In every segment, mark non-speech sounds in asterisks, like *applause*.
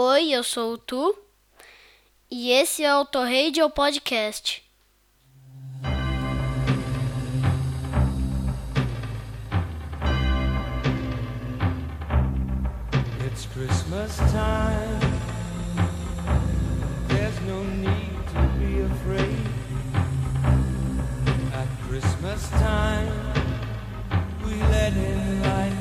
Oi, eu sou o Tu e esse é o Torradio Podcast. It's Christmas time. There's no need to be afraid. At Christmas time, we let in light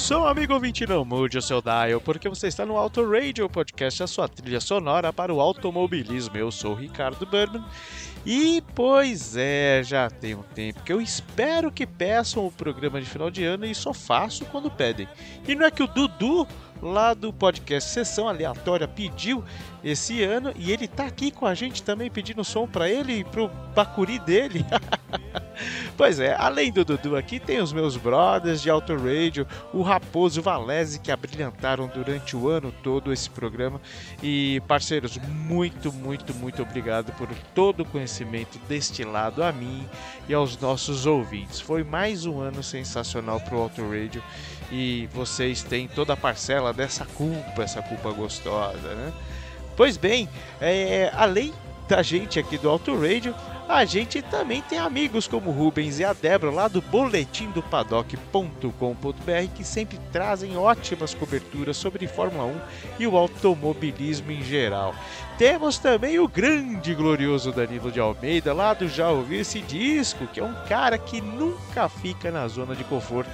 Som, amigo ouvinte, não mude o seu dial, porque você está no Auto Radio Podcast, a sua trilha sonora para o automobilismo. Eu sou o Ricardo Berman e, pois é, já tem um tempo que eu espero que peçam o programa de final de ano e só faço quando pedem. E não é que o Dudu, lá do podcast Sessão Aleatória, pediu esse ano e ele tá aqui com a gente também pedindo som para ele e pro Bacuri dele. *laughs* Pois é, além do Dudu aqui, tem os meus brothers de Auto Radio, o Raposo Valese, que abrilhantaram durante o ano todo esse programa. E, parceiros, muito, muito, muito obrigado por todo o conhecimento destilado a mim e aos nossos ouvintes. Foi mais um ano sensacional pro Auto Radio e vocês têm toda a parcela dessa culpa, essa culpa gostosa, né? Pois bem, é, além da gente aqui do Auto Radio, a gente também tem amigos como Rubens e a Débora lá do boletim do paddock.com.br que sempre trazem ótimas coberturas sobre Fórmula 1 e o automobilismo em geral. Temos também o grande e glorioso Danilo de Almeida lá do Já Ouviu Esse Disco, que é um cara que nunca fica na zona de conforto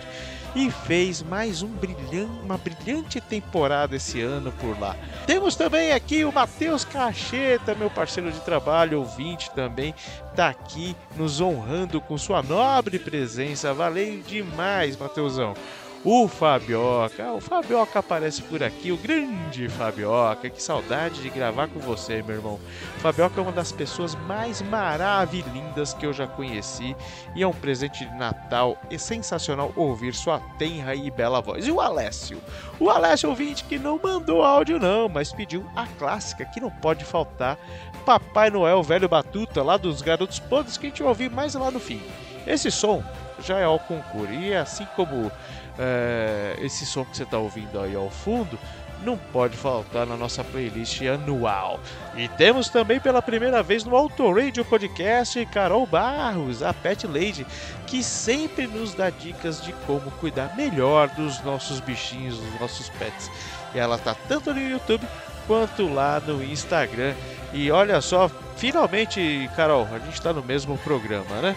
e fez mais um brilhante, uma brilhante temporada esse ano por lá. Temos também aqui o Matheus Cacheta, meu parceiro de trabalho, ouvinte também, tá aqui nos honrando com sua nobre presença. Valeu demais, Matheusão. O Fabioca, o Fabioca aparece por aqui, o grande Fabioca, que saudade de gravar com você, meu irmão. O Fabioca é uma das pessoas mais maravilhindas que eu já conheci e é um presente de Natal é sensacional ouvir sua tenra e bela voz. E o Alessio? O Alessio ouvinte que não mandou áudio não, mas pediu a clássica que não pode faltar, Papai Noel Velho Batuta, lá dos Garotos Podres, que a gente vai ouvir mais lá no fim. Esse som já é ao concurso e assim como é, esse som que você está ouvindo aí ao fundo não pode faltar na nossa playlist anual. E temos também pela primeira vez no Auto Radio Podcast Carol Barros, a Pet Lady, que sempre nos dá dicas de como cuidar melhor dos nossos bichinhos, dos nossos pets. E ela tá tanto no YouTube quanto lá no Instagram. E olha só, finalmente, Carol, a gente está no mesmo programa, né?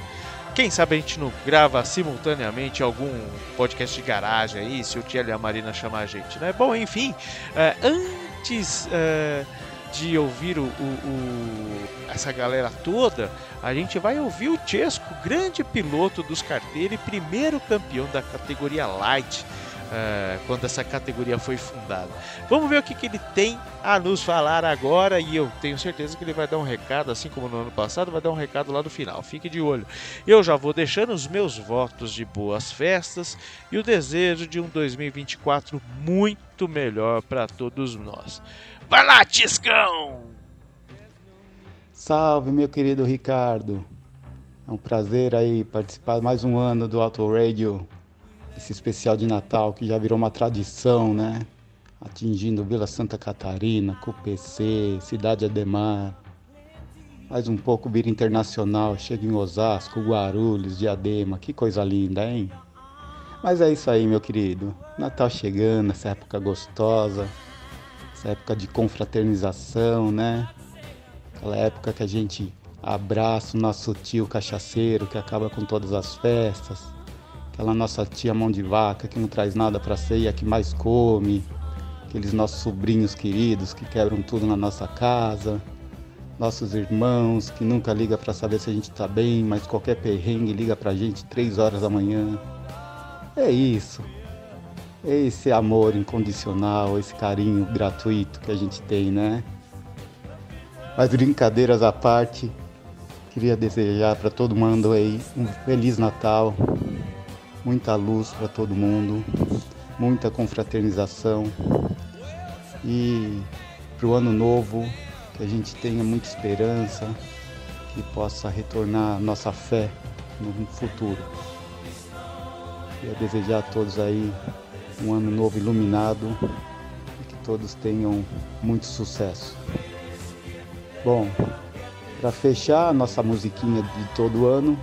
Quem sabe a gente não grava simultaneamente algum podcast de garagem aí, se o Tiel e a Marina chamar a gente, né? Bom, enfim, é, antes é, de ouvir o, o- o- essa galera toda, a gente vai ouvir o Chesco, grande piloto dos carteiros e primeiro campeão da categoria Light. É, quando essa categoria foi fundada. Vamos ver o que, que ele tem a nos falar agora e eu tenho certeza que ele vai dar um recado, assim como no ano passado, vai dar um recado lá no final. Fique de olho. Eu já vou deixando os meus votos de boas festas e o desejo de um 2024 muito melhor para todos nós. Vai lá, Tiscão! Salve, meu querido Ricardo. É um prazer aí participar mais um ano do Auto Radio, esse especial de Natal que já virou uma tradição, né? Atingindo Vila Santa Catarina, CUPC, Cidade Ademar. Mais um pouco vira internacional, chega em Osasco, Guarulhos, Diadema, que coisa linda, hein? Mas é isso aí, meu querido. Natal chegando, essa época gostosa, essa época de confraternização, né? Aquela época que a gente abraça o nosso tio cachaceiro que acaba com todas as festas. Aquela nossa tia mão de vaca que não traz nada para ceia, que mais come. Aqueles nossos sobrinhos queridos que quebram tudo na nossa casa. Nossos irmãos que nunca liga para saber se a gente tá bem, mas qualquer perrengue liga pra gente três horas da manhã. É isso. É esse amor incondicional, esse carinho gratuito que a gente tem, né? Mas brincadeiras à parte, queria desejar para todo mundo aí um feliz Natal, muita luz para todo mundo, muita confraternização e para o ano novo que a gente tenha muita esperança, que possa retornar nossa fé no futuro. Queria desejar a todos aí um ano novo iluminado e que todos tenham muito sucesso. Bom, para fechar a nossa musiquinha de todo ano,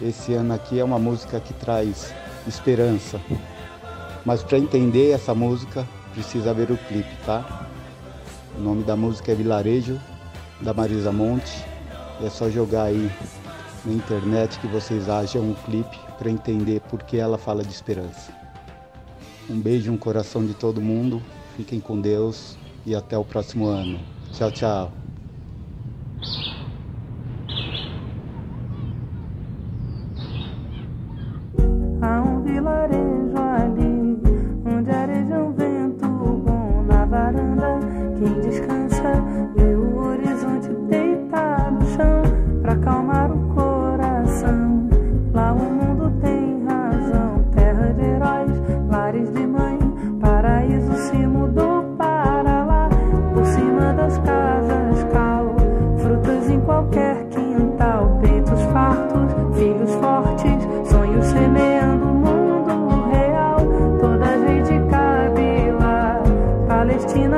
esse ano aqui é uma música que traz esperança. Mas para entender essa música, precisa ver o clipe, tá? O nome da música é Vilarejo, da Marisa Monte. É só jogar aí na internet que vocês acham um clipe para entender por que ela fala de esperança. Um beijo no coração de todo mundo. Fiquem com Deus e até o próximo ano. Tchau, tchau.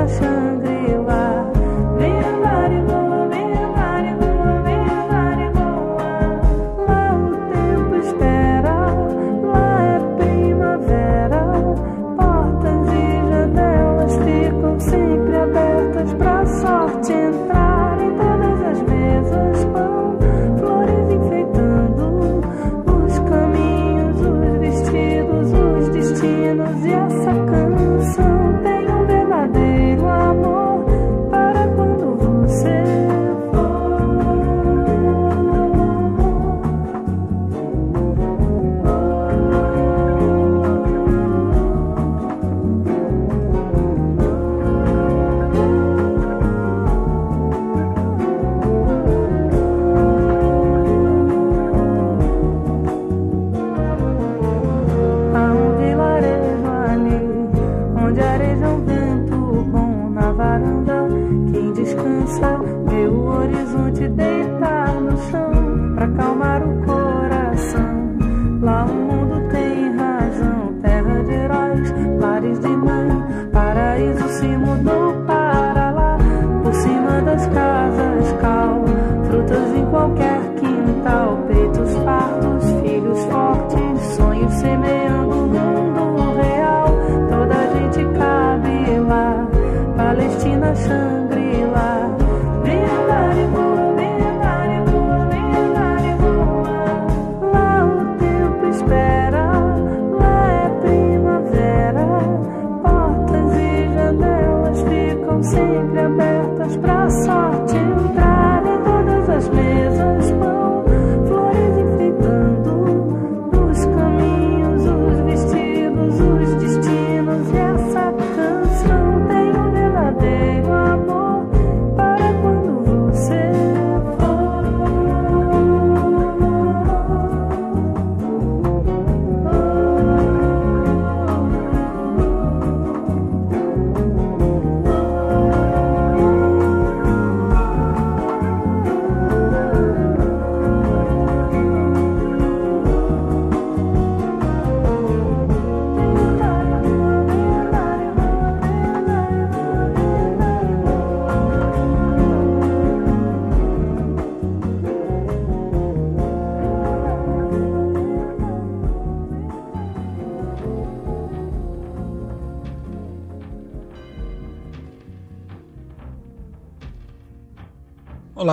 Palestina,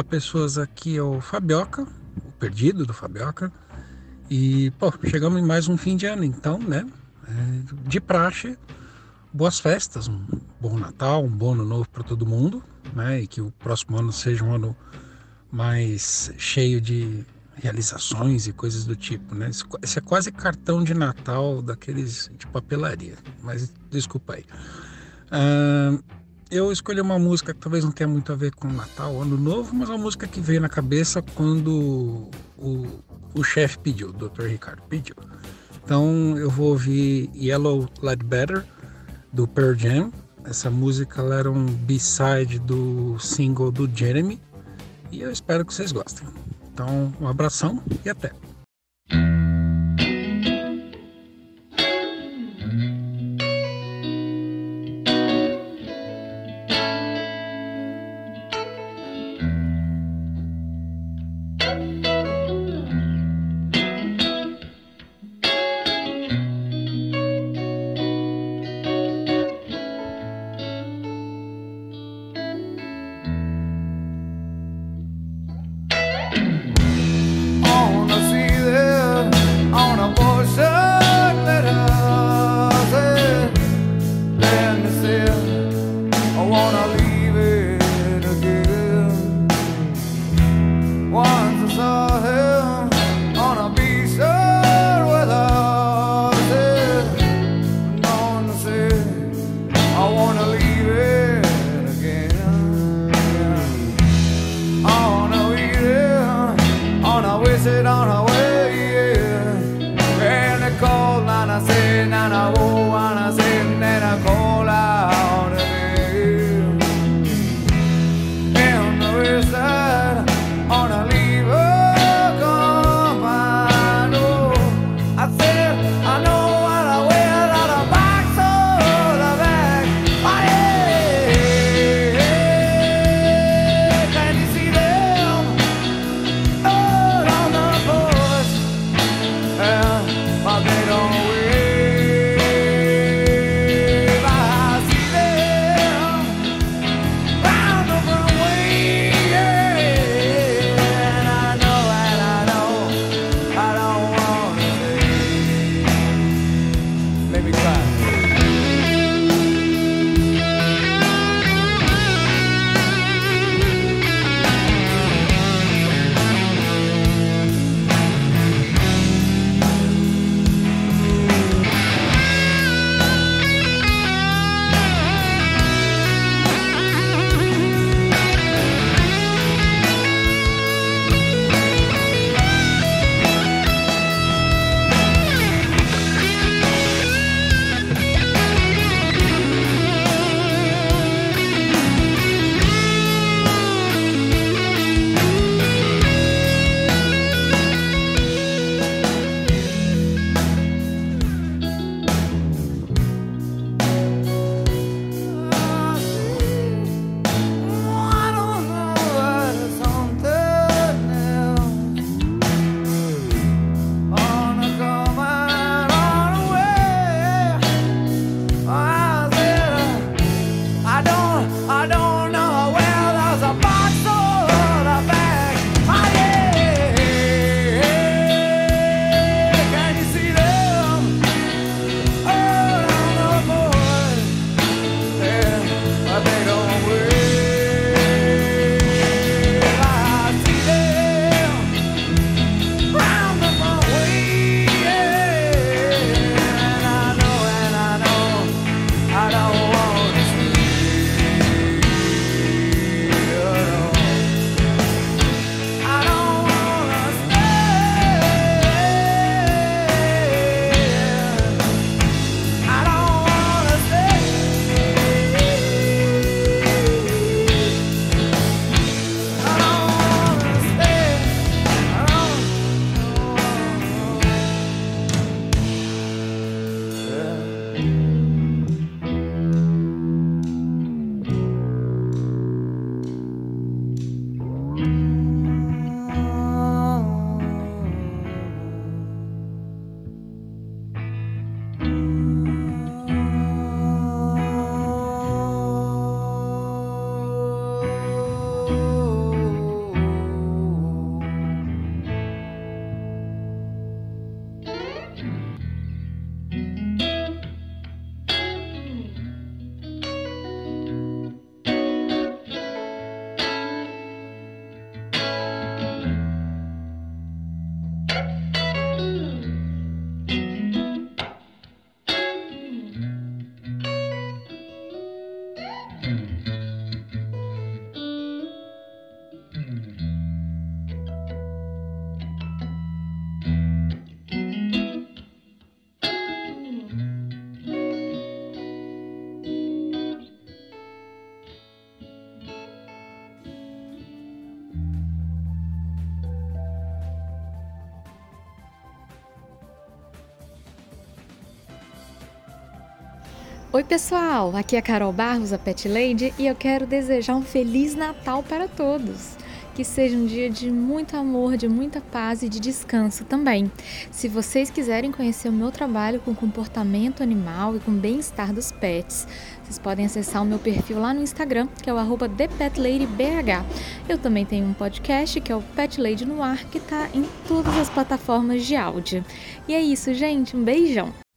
pessoas, aqui é o Fabioca, o perdido do Fabioca. E, pô, chegamos em mais um fim de ano, então, né? é, de praxe, boas festas, um bom Natal, um bom ano novo para todo mundo, né? E que o próximo ano seja um ano mais cheio de realizações e coisas do tipo, né? Esse- é quase cartão de Natal daqueles de papelaria, mas desculpa aí eu escolhi uma música que talvez não tenha muito a ver com Natal, Ano Novo, mas é uma música que veio na cabeça quando o, o chefe pediu, o Dr. Ricardo pediu. Então eu vou ouvir Yellow Light Better do Pearl Jam. Essa música era um B-side do single do Jeremy e eu espero que vocês gostem. Então, um abração e até! Oi, pessoal! Aqui é a Carol Barros, a Pet Lady, e eu quero desejar um Feliz Natal para todos. Que seja um dia de muito amor, de muita paz e de descanso também. Se vocês quiserem conhecer o meu trabalho com comportamento animal e com bem-estar dos pets, vocês podem acessar o meu perfil lá no Instagram, que é o ThePetLadyBH. Eu também tenho um podcast, que é o Pet Lady no Ar, que está em todas as plataformas de áudio. E é isso, gente. Um beijão!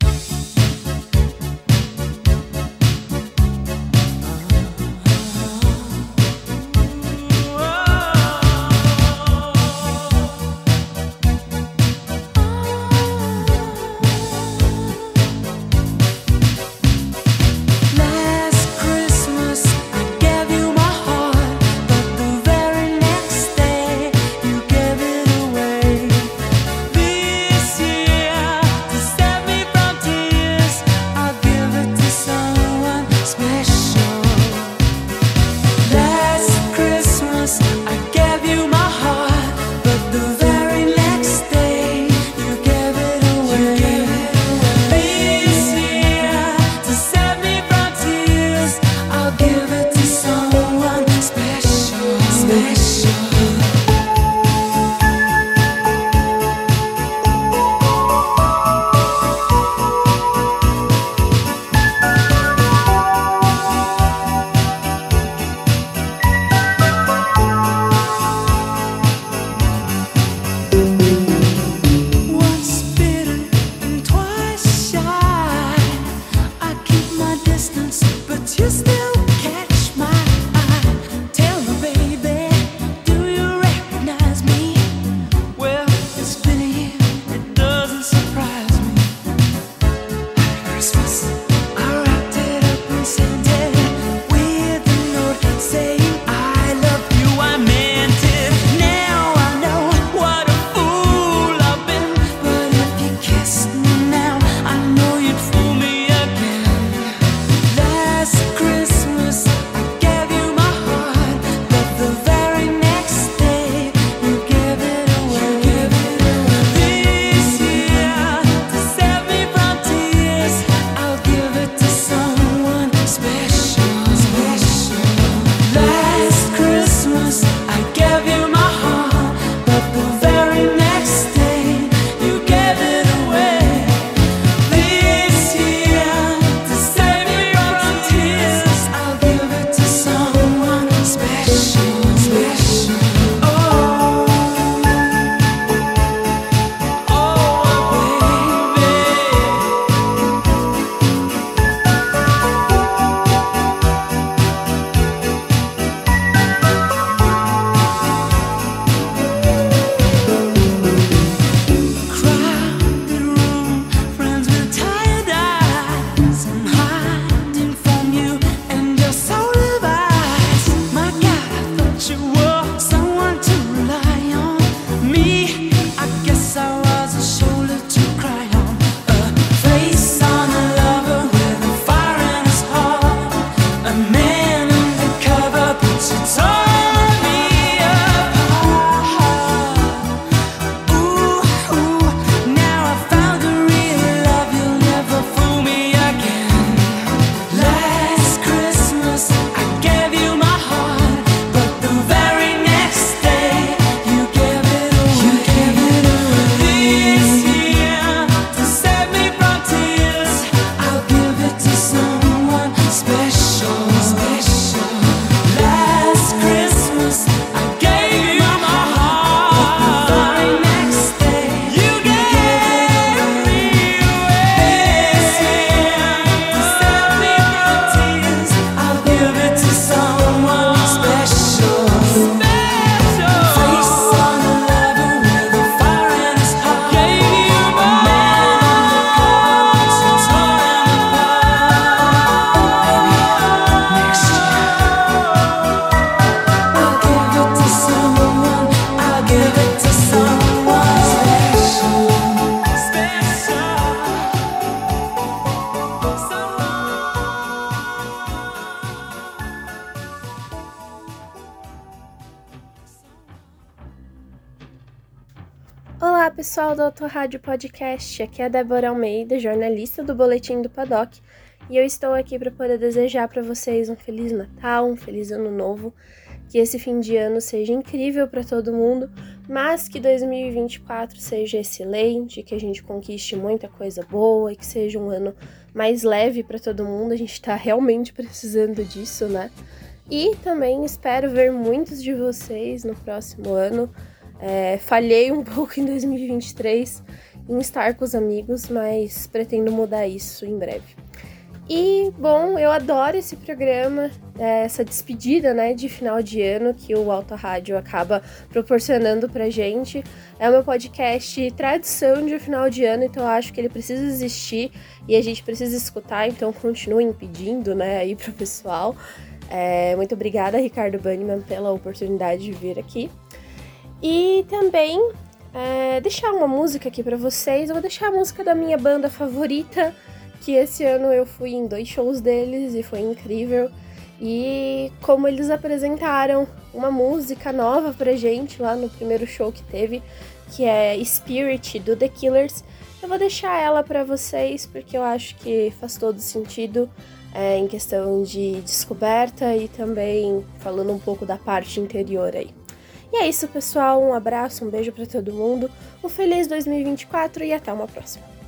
Pessoal do Autorádio Podcast. Aqui é a Débora Almeida, jornalista do Boletim do Paddock, e eu estou aqui para poder desejar para vocês um feliz Natal, um feliz Ano Novo, que esse fim de ano seja incrível para todo mundo, mas que 2024 seja excelente, que a gente conquiste muita coisa boa e que seja um ano mais leve para todo mundo. A gente está realmente precisando disso, né? E também espero ver muitos de vocês no próximo ano. É, falhei um *laughs* pouco em 2023 em estar com os amigos, mas pretendo mudar isso em breve. E, bom, eu adoro esse programa, é, essa despedida, né, de final de ano que o Alto Rádio acaba proporcionando pra gente. É o meu podcast tradição de final de ano, então eu acho que ele precisa existir e a gente precisa escutar, então continuem pedindo, né, aí pro pessoal. É, muito obrigada, Ricardo Banniman, pela oportunidade de vir aqui. E também é, deixar uma música aqui para vocês. Eu vou deixar a música da minha banda favorita, que esse ano eu fui em dois shows deles e foi incrível. E como eles apresentaram uma música nova pra gente lá no primeiro show que teve, que é Spirit do The Killers, eu vou deixar ela para vocês porque eu acho que faz todo sentido é, em questão de descoberta e também falando um pouco da parte interior aí. E é isso, pessoal. Um abraço, um beijo para todo mundo. Um feliz 2024 e até uma próxima.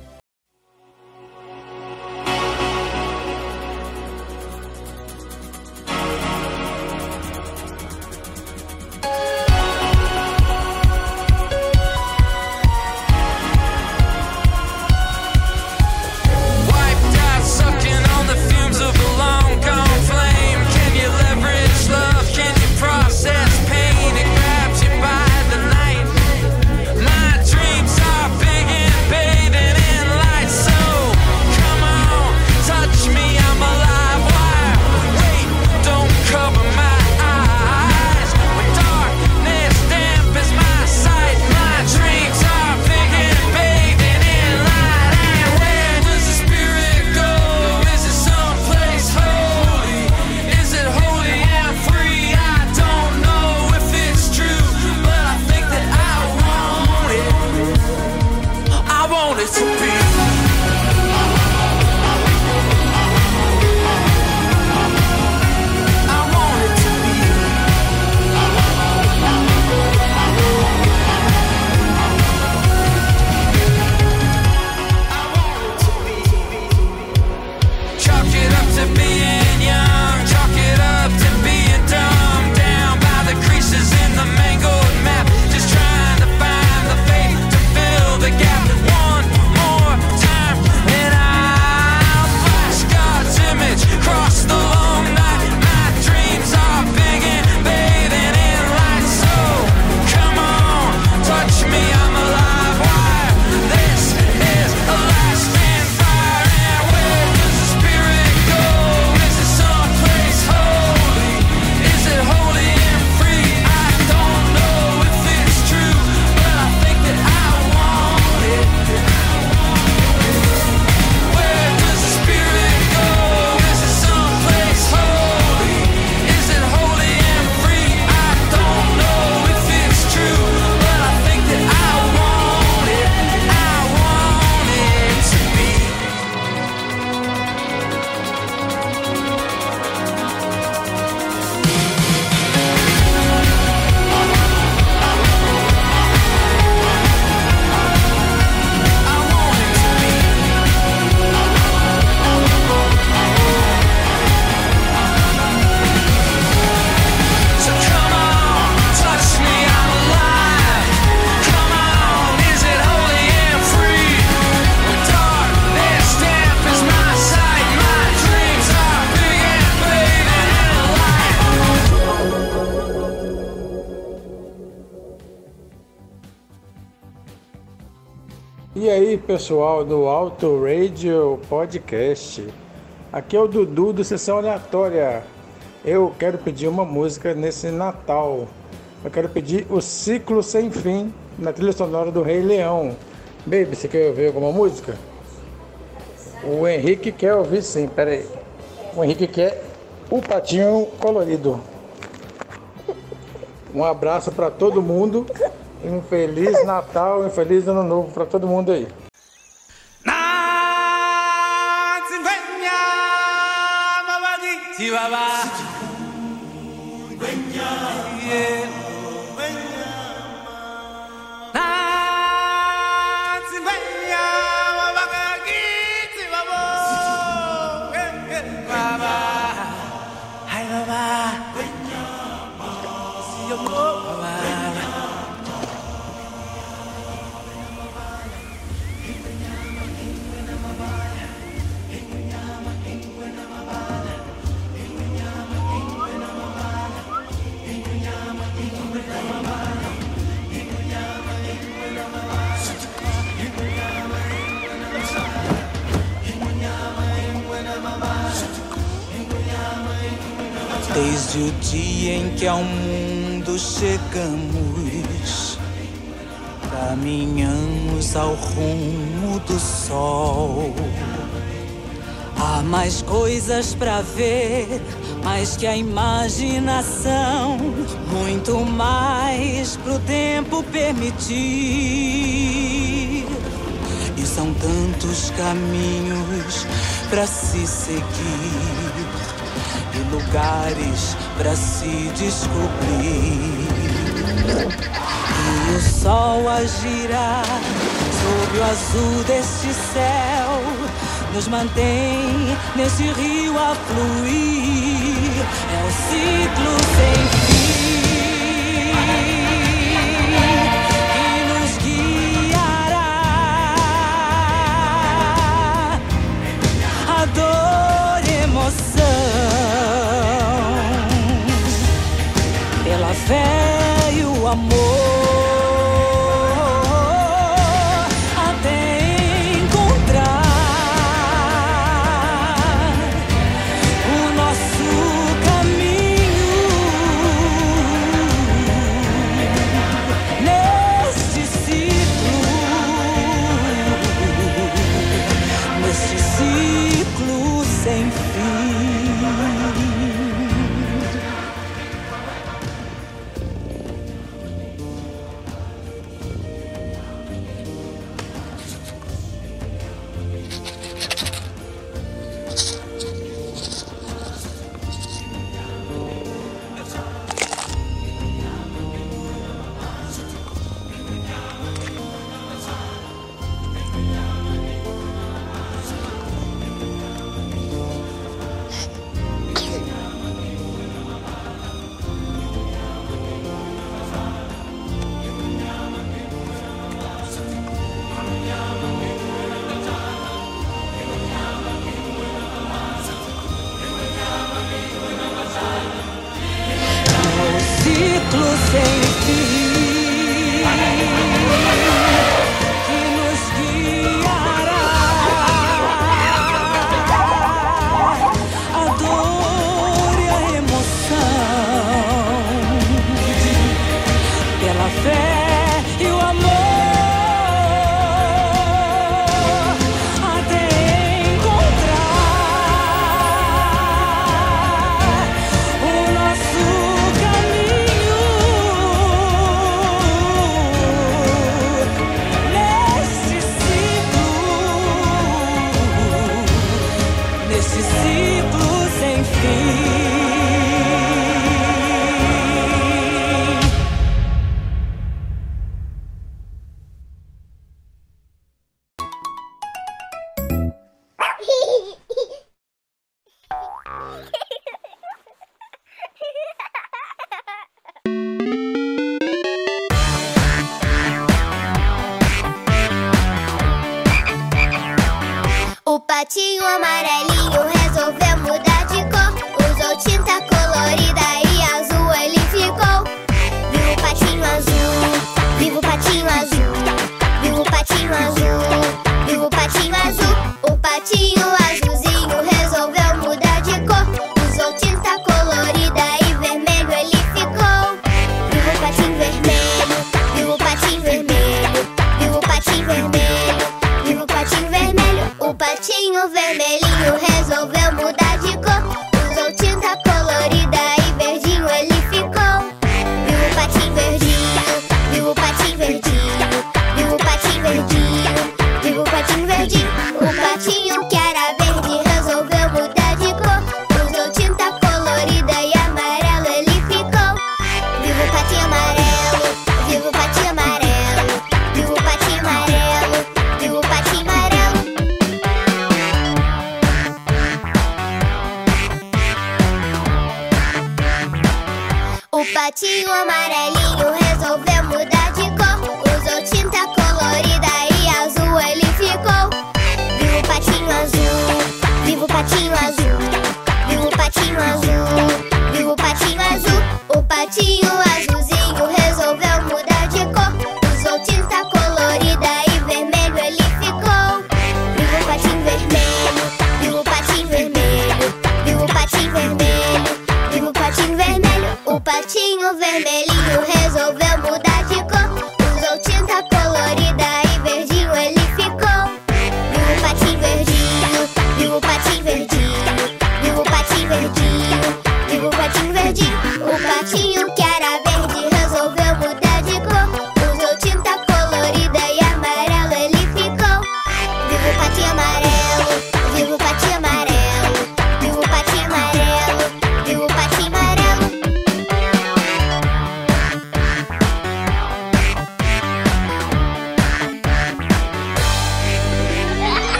Pessoal do Auto Radio Podcast. Aqui é o Dudu do Sessão Aleatória. Eu quero pedir uma música nesse Natal. Eu quero pedir O Ciclo Sem Fim na trilha sonora do Rei Leão. Baby, você quer ouvir alguma música? O Henrique quer ouvir sim, peraí. O Henrique quer o Patinho Colorido. Um abraço para todo mundo Um Feliz Natal um Feliz Ano Novo para todo mundo aí. Sí, you bye. Desde o dia em que ao mundo chegamos, caminhamos ao rumo do sol. Há mais coisas pra ver, mais que a imaginação, muito mais pro tempo permitir. E são tantos caminhos pra se seguir lugares pra se descobrir. E o sol a girar sob o azul deste céu nos mantém nesse rio a fluir. É o ciclo sem fim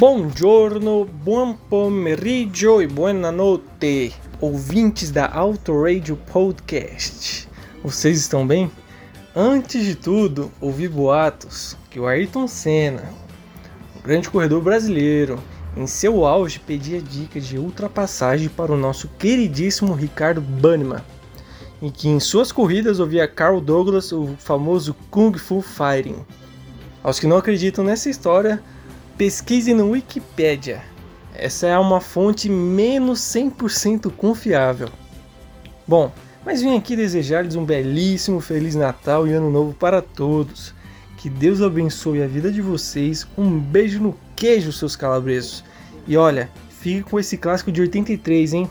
Buongiorno, buon pomeriggio e buonanotte, ouvintes da Auto Radio Podcast. Vocês estão bem? Antes de tudo, ouvi boatos que o Ayrton Senna, o grande corredor brasileiro, em seu auge pedia dicas de ultrapassagem para o nosso queridíssimo Ricardo Banniman, e que em suas corridas ouvia Carl Douglas, o famoso Kung Fu Fighting. Aos que não acreditam nessa história, pesquisem no Wikipedia. Essa é uma fonte menos 100% confiável. Bom, mas vim aqui desejar-lhes um belíssimo Feliz Natal e Ano Novo para todos. Que Deus abençoe a vida de vocês. Um beijo no queijo, seus calabresos. E olha, fique com esse clássico de 83, hein?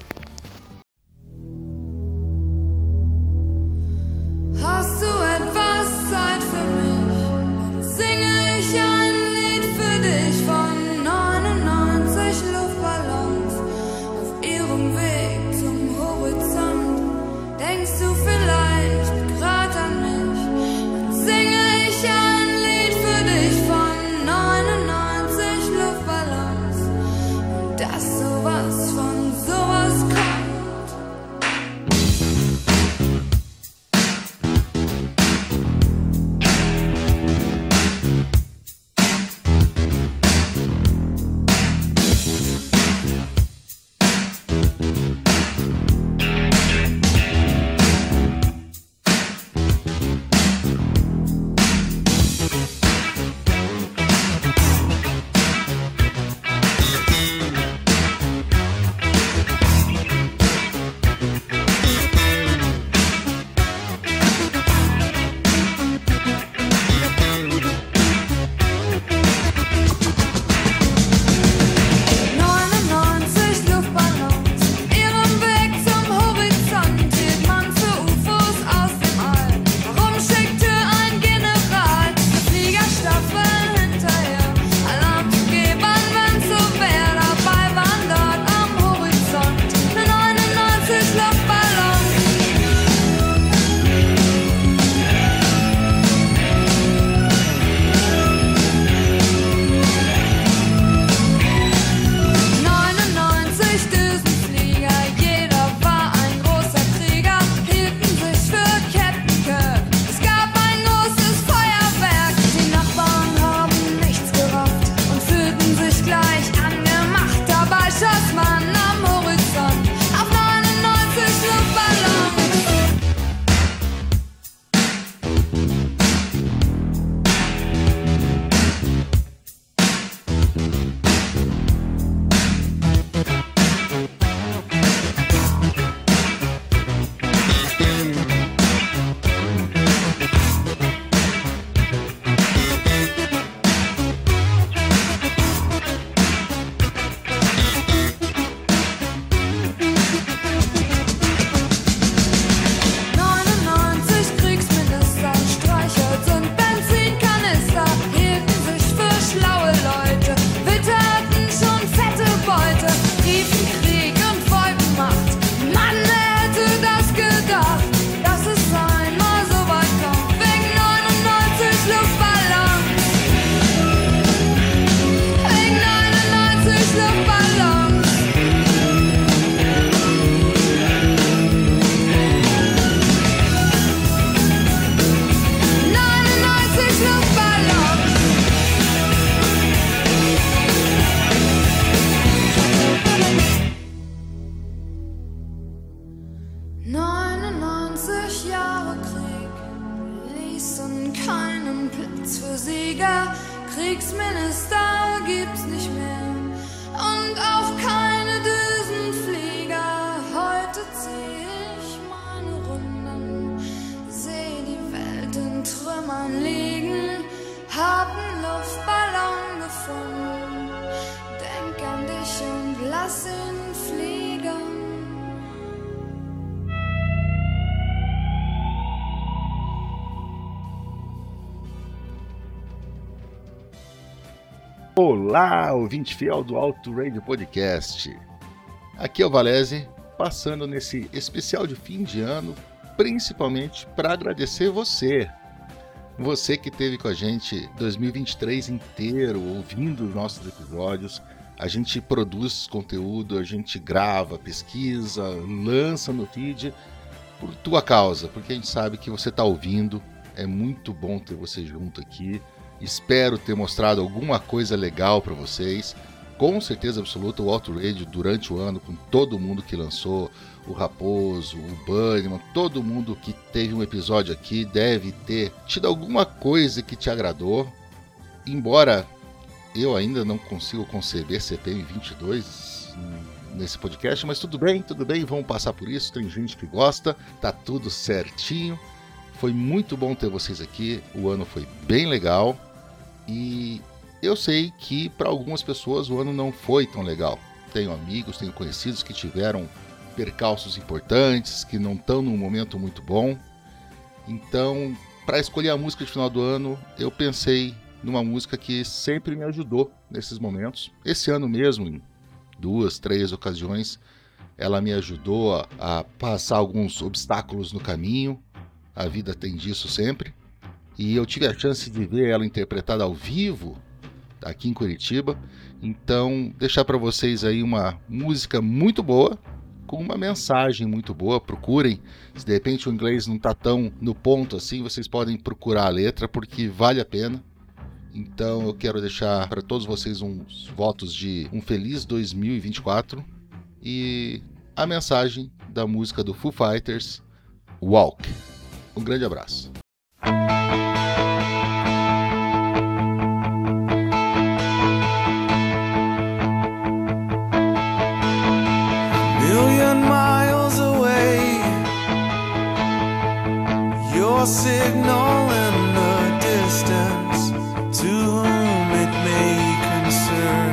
Olá, ouvinte fiel do Alto Radio Podcast. Aqui é o Valese, passando nesse especial de fim de ano, principalmente para agradecer você. Você que esteve com a gente 2023 inteiro, ouvindo os nossos episódios. A gente produz conteúdo, a gente grava, pesquisa, lança no feed por tua causa, porque a gente sabe que você está ouvindo. É muito bom ter você junto aqui. Espero ter mostrado alguma coisa legal para vocês. Com certeza absoluta, o Auto Radio durante o ano, com todo mundo que lançou, o Raposo, o Bunnyman, todo mundo que teve um episódio aqui deve ter tido alguma coisa que te agradou. Embora eu ainda não consigo conceber CPM 22 nesse podcast, mas tudo bem, tudo bem, vamos passar por isso. Tem gente que gosta, tá tudo certinho. Foi muito bom ter vocês aqui. O ano foi bem legal. E eu sei que para algumas pessoas o ano não foi tão legal. Tenho amigos, tenho conhecidos que tiveram percalços importantes, que não estão num momento muito bom. Então, para escolher a música de final do ano, eu pensei numa música que sempre me ajudou nesses momentos. Esse ano mesmo, em duas, três ocasiões, ela me ajudou a, a passar alguns obstáculos no caminho. A vida tem disso sempre e eu tive a chance de ver ela interpretada ao vivo aqui em Curitiba. Então, deixar para vocês aí uma música muito boa, com uma mensagem muito boa. Procurem, se de repente o inglês não está tão no ponto assim, vocês podem procurar a letra porque vale a pena. Então, eu quero deixar para todos vocês uns votos de um feliz 2024 e a mensagem da música do Foo Fighters, Walk. Um grande abraço. Your signal in the distance, to whom it may concern.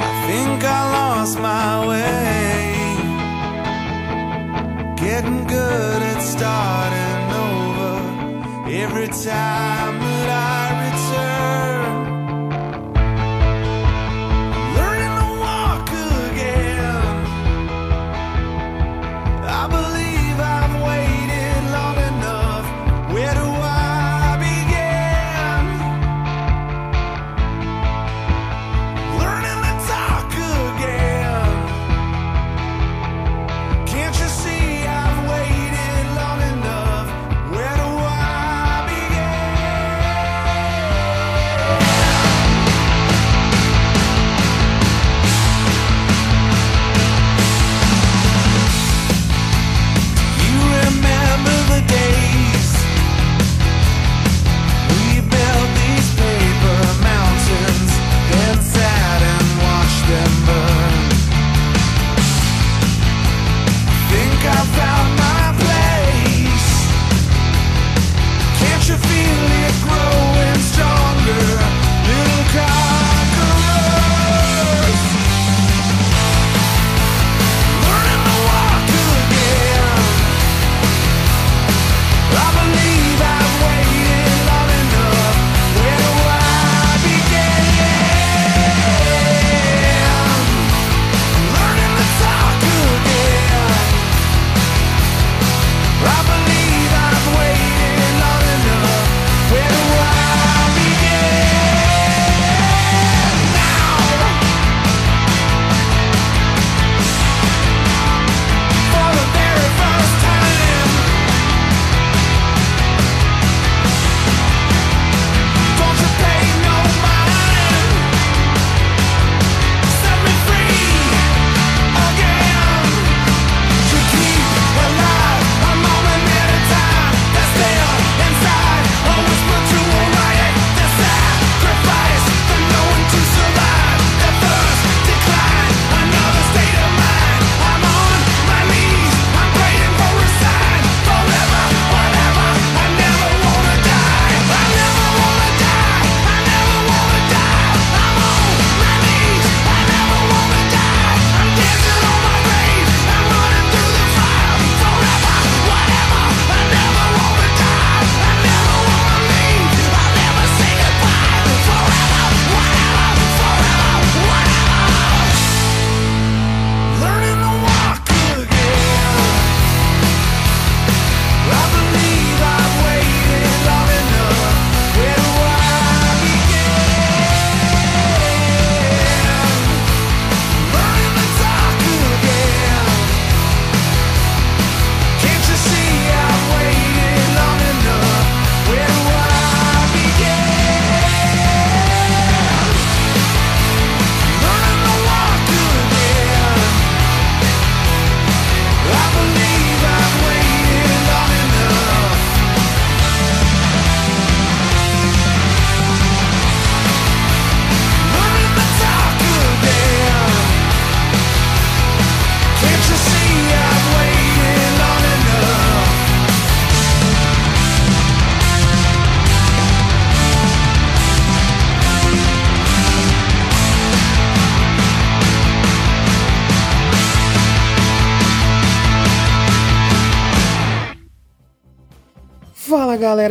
I think I lost my way. Getting good at starting over every time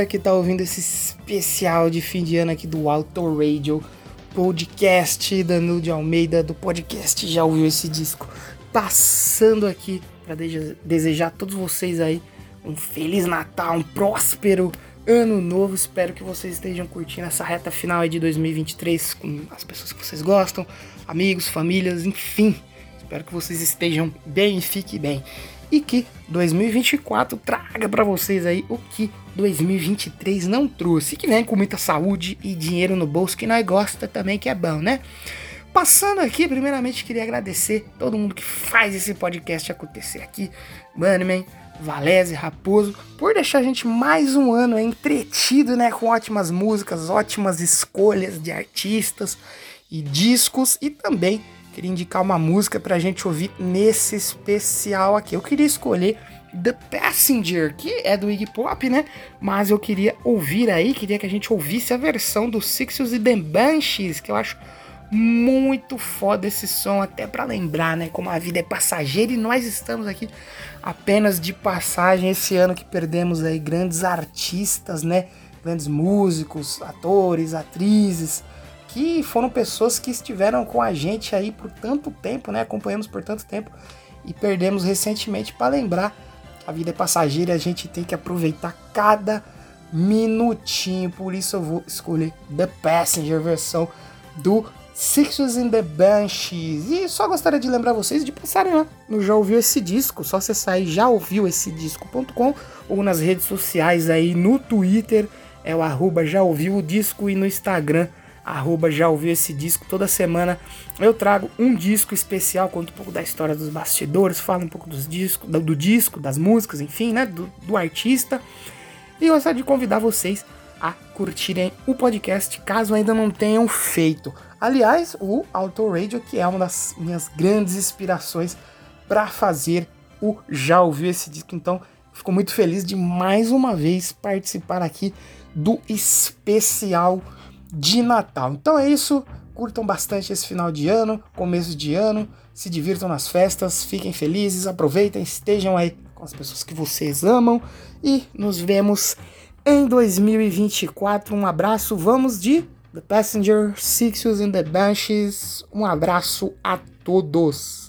galera que tá ouvindo esse especial de fim de ano aqui do Auto Radio Podcast, Danilo de Almeida do podcast Já Ouviu Esse Disco? Passando aqui para desejar a todos vocês aí um Feliz Natal, um próspero Ano Novo. Espero que vocês estejam curtindo essa reta final de 2023 com as pessoas que vocês gostam, amigos, famílias, enfim. Espero que vocês estejam bem e fiquem bem e que 2024 traga para vocês aí o que 2023 não trouxe, que vem com muita saúde e dinheiro no bolso que nós gosta também, que é bom, né? Passando aqui, primeiramente queria agradecer todo mundo que faz esse podcast acontecer aqui, Bunnyman, Valese, Raposo, por deixar a gente mais um ano entretido, né, com ótimas músicas, ótimas escolhas de artistas e discos e também queria indicar uma música pra gente ouvir nesse especial aqui. Eu queria escolher The Passenger, que é do Iggy Pop, né? Mas eu queria ouvir aí, queria que a gente ouvisse a versão do Sixers e The Banshees, que eu acho muito foda esse som, até para lembrar, né? Como a vida é passageira e nós estamos aqui apenas de passagem esse ano que perdemos aí grandes artistas, né? Grandes músicos, atores, atrizes, que foram pessoas que estiveram com a gente aí por tanto tempo, né? Acompanhamos por tanto tempo e perdemos recentemente para lembrar. A vida é passageira e a gente tem que aproveitar cada minutinho. Por isso eu vou escolher The Passenger versão do Sixers in the Banshees. E só gostaria de lembrar vocês de passarem lá no Já Ouviu Esse Disco. Só acessar aí já ouviu esse disco.com ou nas redes sociais aí no Twitter é o arroba já ouviu o disco e no Instagram arroba já ouviu esse disco. Toda semana eu trago um disco especial, conto um pouco da história dos bastidores, falo um pouco dos discos, do, do disco, das músicas, enfim, né, do, do artista. E gostaria de convidar vocês a curtirem o podcast, caso ainda não tenham feito. Aliás, o Auto Radio, que é uma das minhas grandes inspirações para fazer o Já Ouviu Esse Disco. Então, fico muito feliz de mais uma vez participar aqui do especial de Natal. Então é isso, curtam bastante esse final de ano, começo de ano, se divirtam nas festas, fiquem felizes, aproveitem, estejam aí com as pessoas que vocês amam e nos vemos em 2024. Um abraço, vamos de The Passenger, Sixes and the Banshees. Um abraço a todos.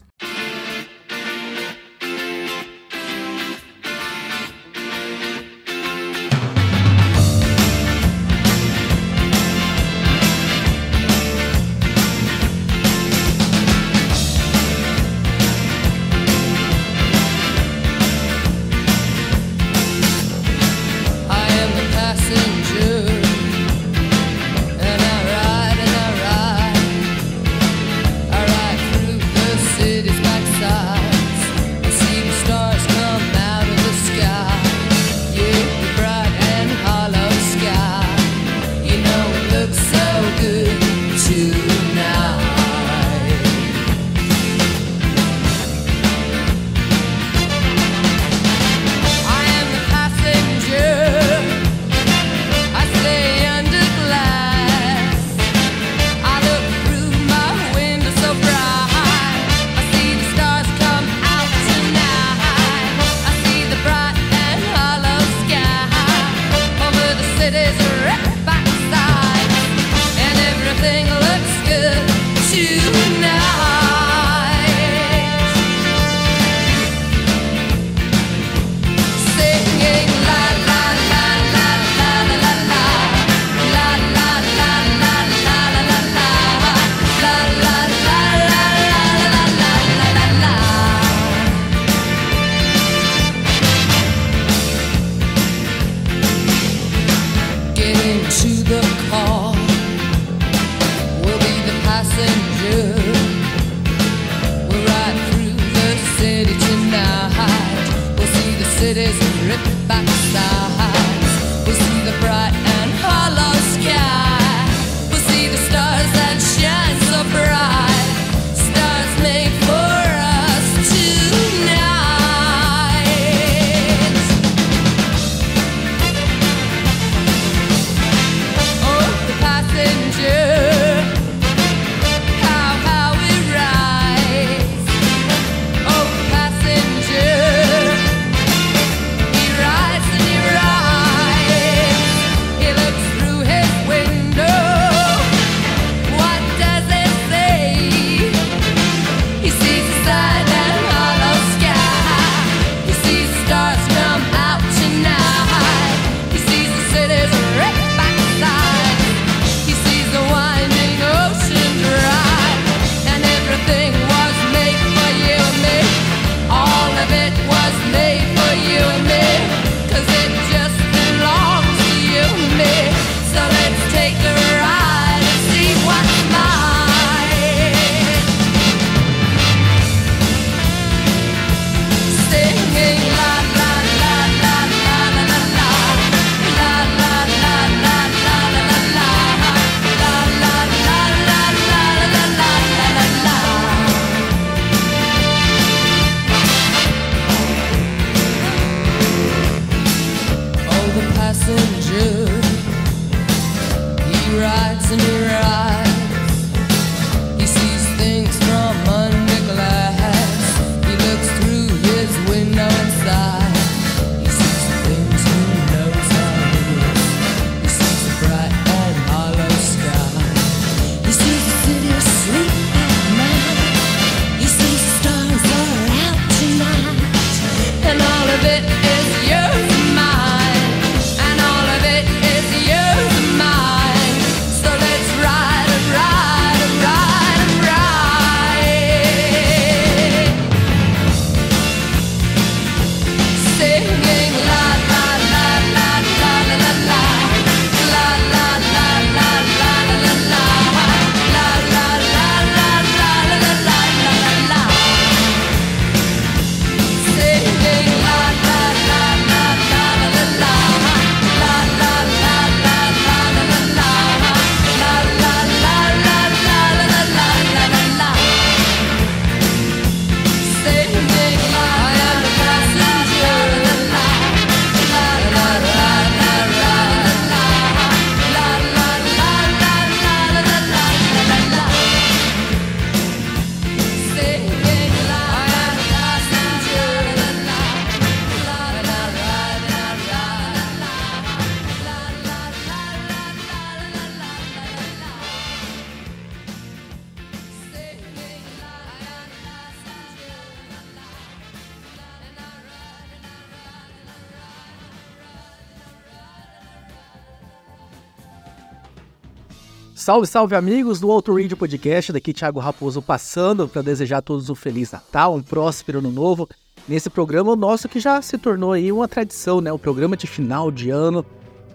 Salve, salve amigos do Auto Radio Podcast, daqui Thiago Raposo passando para desejar a todos um Feliz Natal, um próspero ano novo. Nesse programa nosso que já se tornou aí uma tradição, né? O programa de final de ano,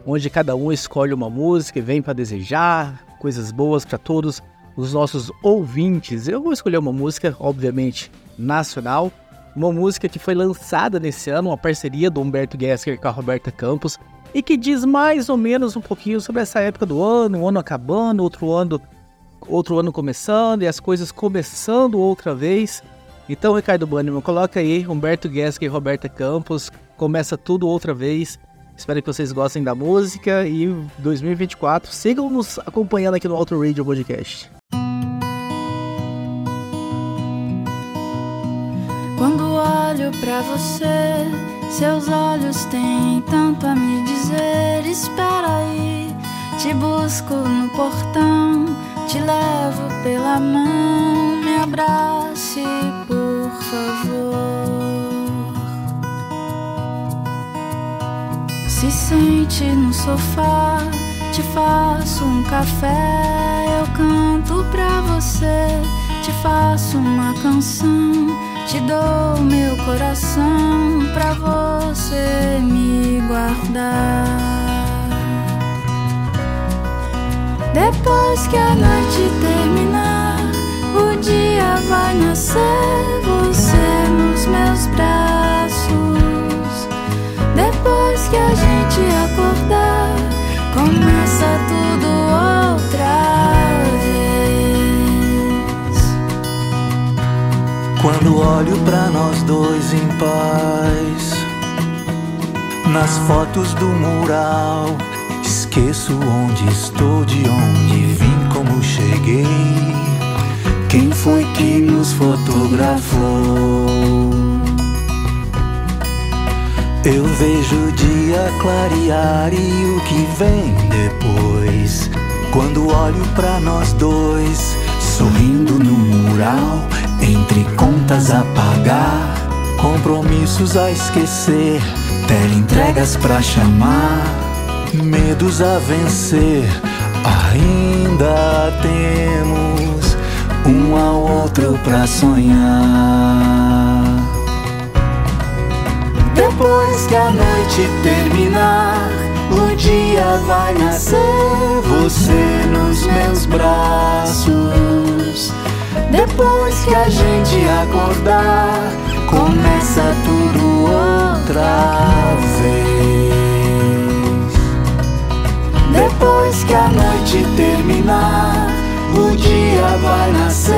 onde cada um escolhe uma música e vem para desejar coisas boas para todos os nossos ouvintes. Eu vou escolher uma música, obviamente, nacional, uma música que foi lançada nesse ano, uma parceria do Humberto Gessler com a Roberta Campos, e que diz mais ou menos um pouquinho sobre essa época do ano, um ano acabando, outro ano, outro ano começando e as coisas começando outra vez. Então, Ricardo Bannerman, coloca aí Humberto Gessler e Roberta Campos, começa tudo outra vez. Espero que vocês gostem da música e 2024 sigam nos acompanhando aqui no Auto Radio Podcast. Olho pra você, seus olhos têm tanto a me dizer. Espera aí, te busco no portão, te levo pela mão, me abrace, por favor. Se sente no sofá, te faço um café, eu canto pra você, te faço uma canção. Te dou meu coração pra você me guardar. Depois que a noite terminar, o dia vai nascer. Você nos meus braços. Depois que a gente acordar, começa tudo outra Quando olho pra nós dois em paz, nas fotos do mural, esqueço onde estou, de onde vim, como cheguei. Quem foi que nos fotografou? Eu vejo o dia clarear e o que vem depois. Quando olho pra nós dois, sorrindo no mural, entre contas a pagar, compromissos a esquecer, entregas pra chamar, medos a vencer. Ainda temos um ao outro pra sonhar. Depois que a noite terminar, o dia vai nascer. Você nos meus braços. Depois que a gente acordar, começa tudo outra vez. Depois que a noite terminar, o dia vai nascer.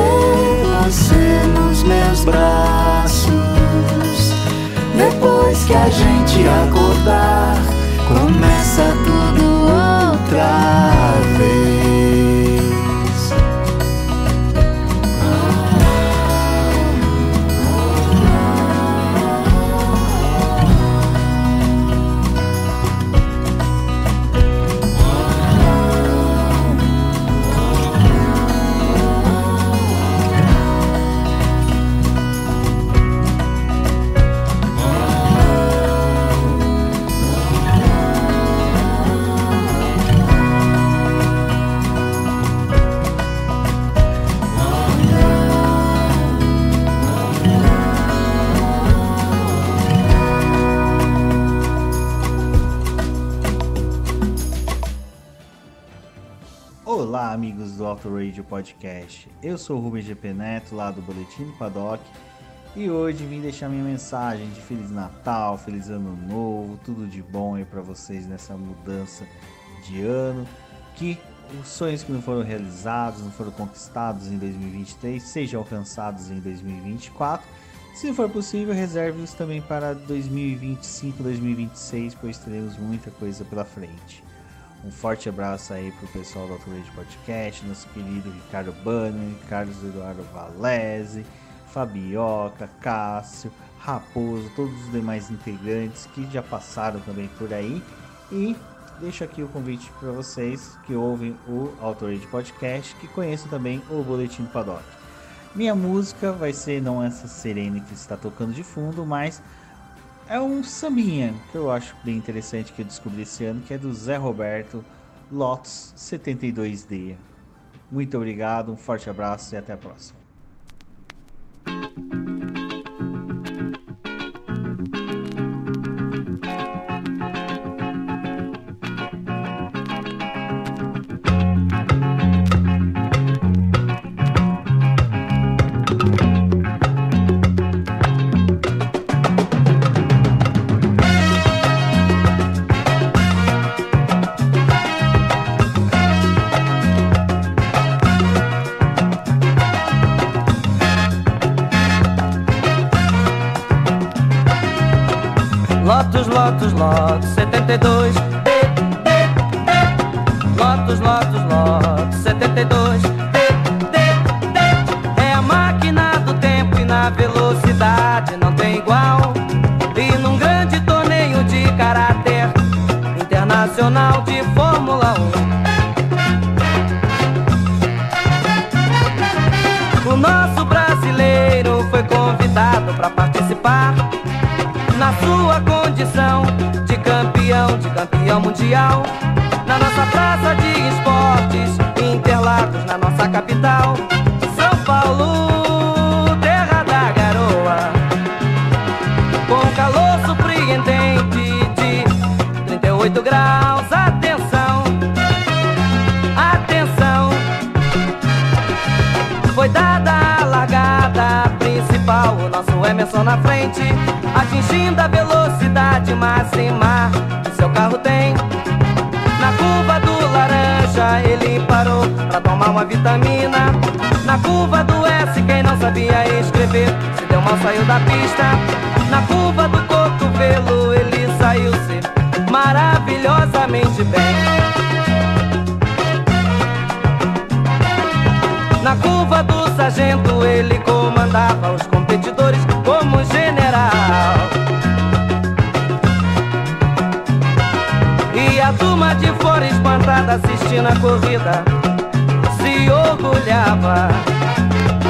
Você nos meus braços. Depois que a gente Podcast. Eu sou o Rubens GP Neto, lá do Boletim do Paddock, e hoje vim deixar minha mensagem de Feliz Natal, Feliz Ano Novo, tudo de bom aí para vocês nessa mudança de ano. Que os sonhos que não foram realizados, não foram conquistados em 2023, sejam alcançados em 2024. Se for possível, reserve-os também para 2025, 2026, pois teremos muita coisa pela frente. Um forte abraço aí pro pessoal do Autorade Podcast, nosso querido Ricardo Banner, Carlos Eduardo Valese, Fabioca, Cássio, Raposo, todos os demais integrantes que já passaram também por aí. E deixo aqui o convite para vocês que ouvem o Autorade Podcast, que conheçam também o Boletim do Paddock. Minha música vai ser não essa serena que está tocando de fundo, mas é um sambinha que eu acho bem interessante que eu descobri esse ano, que é do Zé Roberto Lotus 72D. Muito obrigado, um forte abraço e até a próxima. Lotus, Lotus 72 de campeão, de campeão mundial. Na nossa praça de esportes, Interlagos, na nossa capital, São Paulo, terra da garoa. Com calor surpreendente de 38 graus, atenção, atenção. Foi dada a largada principal, o nosso Emerson na frente, atingindo a velocidade máxima que seu carro tem. Na curva do laranja ele parou pra tomar uma vitamina. Na curva do S quem não sabia escrever se deu mal saiu da pista. Na curva do cotovelo ele saiu-se maravilhosamente bem. Na curva do sargento ele comandava espantada assistindo a corrida se orgulhava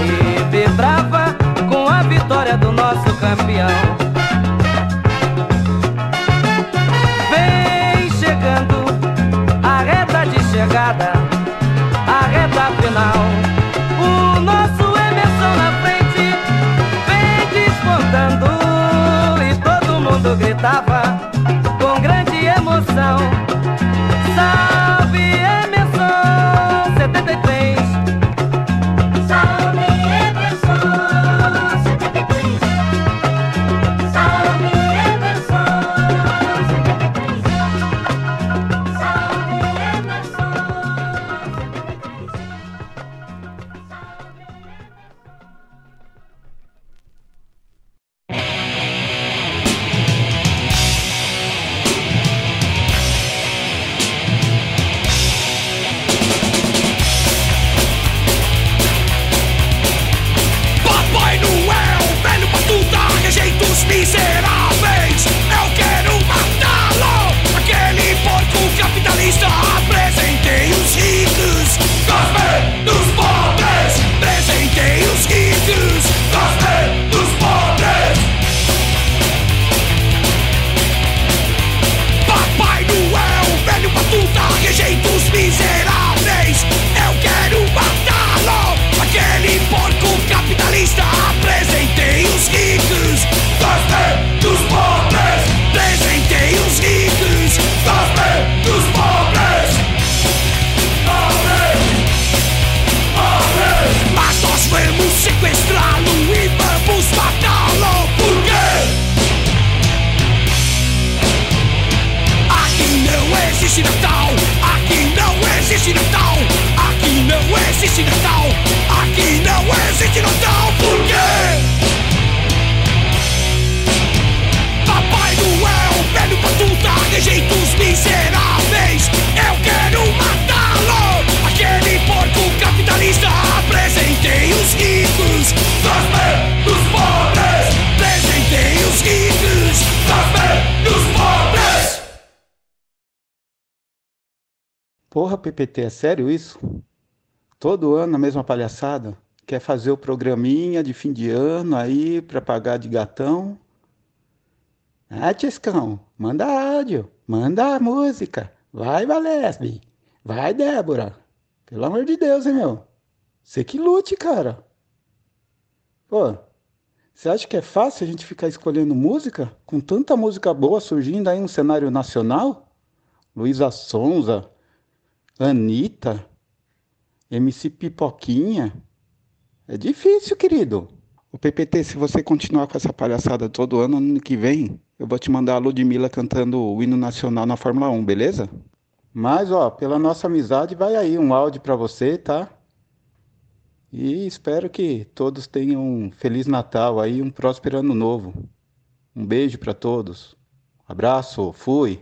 e vibrava com a vitória do nosso campeão. Existe Natal, aqui não existe Natal, por quê? Papai Noel, velho batuta, rejeitos miseráveis, eu quero matá-lo! Aquele porco capitalista, apresentei os ricos, cospe dos pobres, apresentei os ricos, cospe dos pobres! Porra, PPT, é sério isso? Todo ano a mesma palhaçada? Quer fazer o programinha de fim de ano aí pra pagar de gatão? Ah, Tiscão, manda áudio, manda música. Vai, Valesbe. Vai, Débora. Pelo amor de Deus, hein, meu? Você que lute, cara. Pô, você acha que é fácil a gente ficar escolhendo música? Com tanta música boa surgindo aí no cenário nacional? Luísa Sonza, Anitta, MC Pipoquinha. É difícil, querido. O PPT, se você continuar com essa palhaçada todo ano, ano que vem, eu vou te mandar a Ludmilla cantando o hino nacional na Fórmula 1, beleza? Mas, ó, pela nossa amizade, vai aí um áudio pra você, tá? E espero que todos tenham um Feliz Natal aí, um próspero ano novo. Um beijo pra todos. Abraço, fui.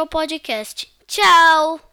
Radio Podcast. Tchau!